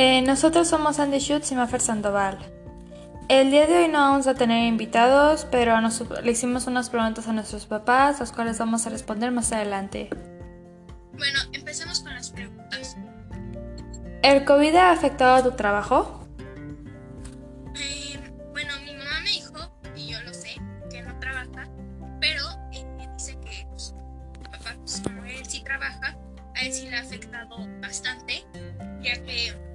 Eh, nosotros somos Andy Schutz y Maffer Sandoval. El día de hoy no vamos a tener invitados, pero nos, le hicimos unas preguntas a nuestros papás, las cuales vamos a responder más adelante. Bueno, empecemos con las preguntas. ¿El COVID ha afectado a tu trabajo? Eh, bueno, mi mamá me dijo, y yo lo sé, que no trabaja, pero eh, dice que pues, papá, pues, como él sí trabaja, a él sí le ha afectado bastante, ya que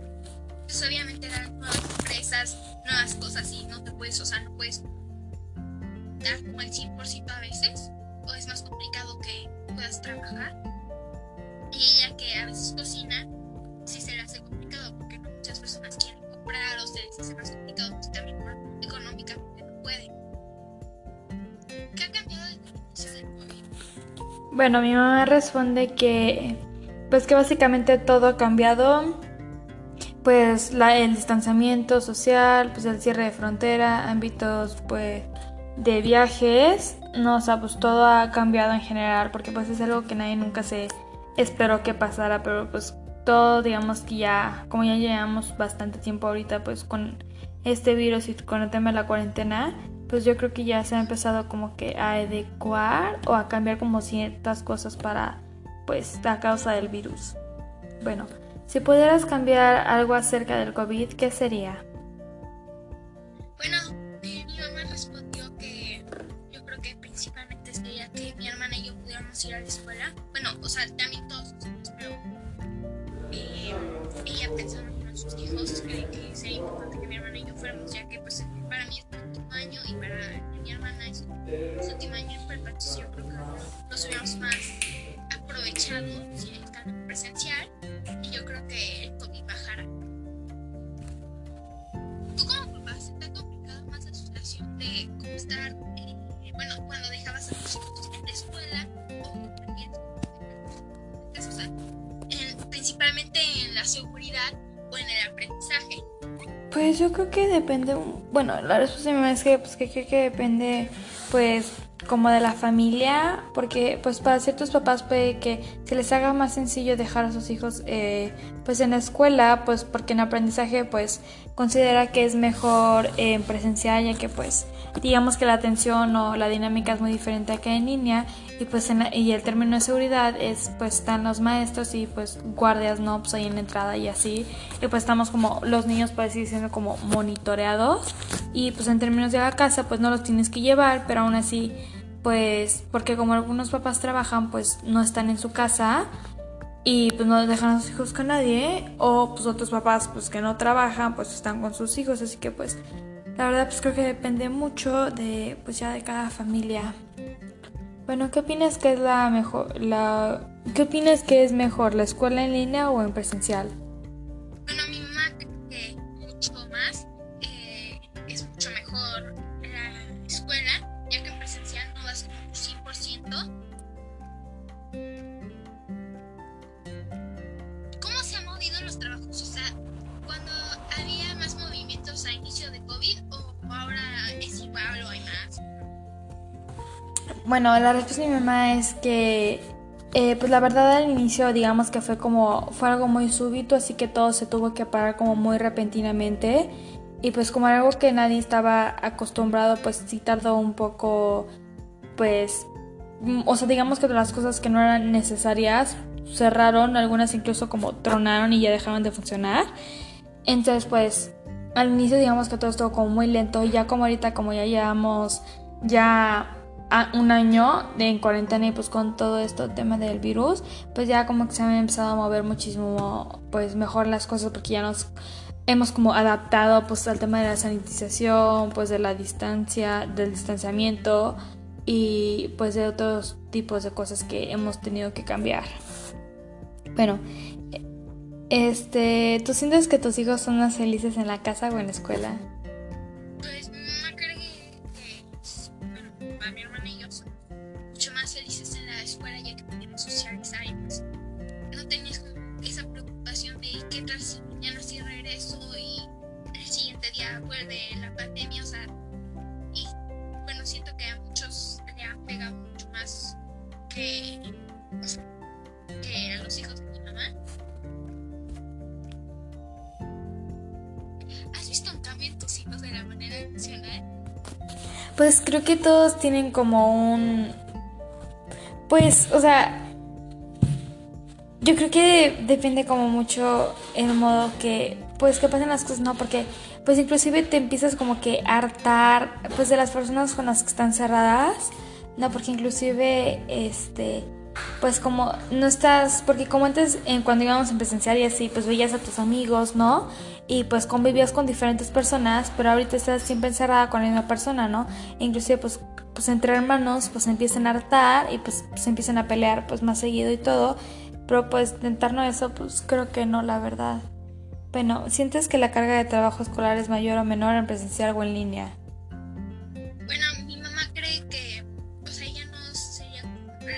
pues, obviamente dan nuevas empresas, nuevas cosas y no te puedes, o sea, no puedes dar como el 100% a veces, o es más complicado que puedas trabajar. Y ella que a veces cocina, sí se le hace complicado porque no muchas personas quieren comprar o se les hace más complicado pues, también económicamente no pueden. ¿Qué ha cambiado desde el? Bueno, mi mamá responde que pues que básicamente todo ha cambiado. Pues la, el distanciamiento social, pues el cierre de frontera, ámbitos pues de viajes, no, o sea, pues todo ha cambiado en general, porque pues es algo que nadie nunca se esperó que pasara, pero pues todo, digamos que ya, como ya llevamos bastante tiempo ahorita, pues con este virus y con el tema de la cuarentena, pues yo creo que ya se ha empezado como que a adecuar o a cambiar como ciertas cosas para, pues, la causa del virus. Bueno, si pudieras cambiar algo acerca del COVID, ¿qué sería? Bueno, eh, mi mamá respondió que yo creo que principalmente sería que mi hermana y yo pudiéramos ir a la escuela. Bueno, o sea, también todos pero eh, ella pensando en sus hijos, cree que sería importante que mi hermana y yo fuéramos, ya que pues para mí es mi último año y para mi hermana es su último año en prepa, yo creo que nos hubiéramos más aprovechado principalmente en la seguridad o en el aprendizaje? Pues yo creo que depende, bueno, la respuesta es que, pues, que creo que depende, pues, como de la familia, porque, pues, para ciertos papás puede que se les haga más sencillo dejar a sus hijos, eh, pues, en la escuela, pues, porque en aprendizaje, pues, considera que es mejor eh, en presencial, ya que, pues, digamos que la atención o la dinámica es muy diferente acá en línea, y, pues, en y el término de seguridad es, pues, están los maestros y, pues, guardias, ¿no? Pues, ahí en entrada y así, y, pues, estamos como, los niños, por así decirlo, como monitoreados, y, pues, en términos de la casa, pues, no los tienes que llevar, pero aún así, pues porque como algunos papás trabajan pues no están en su casa y pues no dejan a sus hijos con nadie o pues otros papás pues que no trabajan pues están con sus hijos. Así que pues la verdad pues creo que depende mucho de pues ya de cada familia. Bueno qué opinas que es la mejor la qué opinas que es mejor la escuela en línea o en presencial o ahora es igual o hay más. Bueno, la respuesta de mi mamá es que, eh, pues la verdad al inicio, digamos que fue como, fue algo muy súbito, así que todo se tuvo que parar como muy repentinamente. Y pues como algo que nadie estaba acostumbrado, pues sí tardó un poco, pues, mm, o sea, digamos que las cosas que no eran necesarias cerraron, algunas incluso como tronaron y ya dejaron de funcionar. Entonces, pues, al inicio digamos que todo estuvo como muy lento y ya como ahorita, como ya llevamos ya un año de en cuarentena y pues con todo esto tema del virus, pues ya como que se han empezado a mover muchísimo pues mejor las cosas porque ya nos hemos como adaptado pues al tema de la sanitización, pues de la distancia, del distanciamiento y pues de otros tipos de cosas que hemos tenido que cambiar. Bueno, este, ¿tú sientes que tus hijos son más felices en la casa o en la escuela? Pues mi mamá que, bueno, para mi hermana y yo somos mucho más felices en la escuela ya que podemos socializar y pues no tenías como esa preocupación de qué tal si mañana sí regreso y el siguiente día vuelve la pandemia, o sea, y bueno, siento que a muchos le ha pegado mucho más que, Pues creo que todos tienen como un... Pues, o sea, yo creo que depende como mucho el modo que, pues, que pasen las cosas, ¿no? Porque, pues, inclusive te empiezas como que a hartar, pues, de las personas con las que están cerradas, ¿no? Porque inclusive, este, pues, como no estás, porque como antes, en cuando íbamos en presenciar y así, pues, veías a tus amigos, ¿no? Y, pues, convivías con diferentes personas, pero ahorita estás siempre encerrada con la misma persona, ¿no? E inclusive, pues, pues, entre hermanos, pues, empiezan a hartar y, pues, se empiezan a pelear, pues, más seguido y todo. Pero pues intentarnos eso, pues creo que no, la verdad. Bueno, ¿sientes que la carga de trabajo escolar es mayor o menor en presencial o en línea?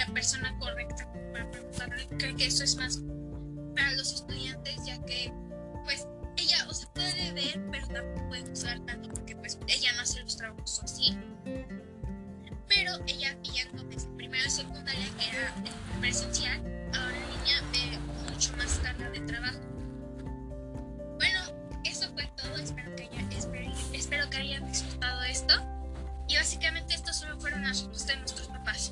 La persona correcta para preguntarle. Creo que eso es más para los estudiantes, ya que, pues, ella, o sea, puede ver, pero tampoco puede juzgar tanto porque, pues, ella no hace los trabajos así. Pero ella, ella comenzó primero secundaria, que era presencial, ahora línea ve mucho más carga de trabajo. Bueno, eso fue todo. Espero que, haya, espero, espero que hayan disfrutado esto. Y básicamente estos solo fueron las respuestas de nuestros papás.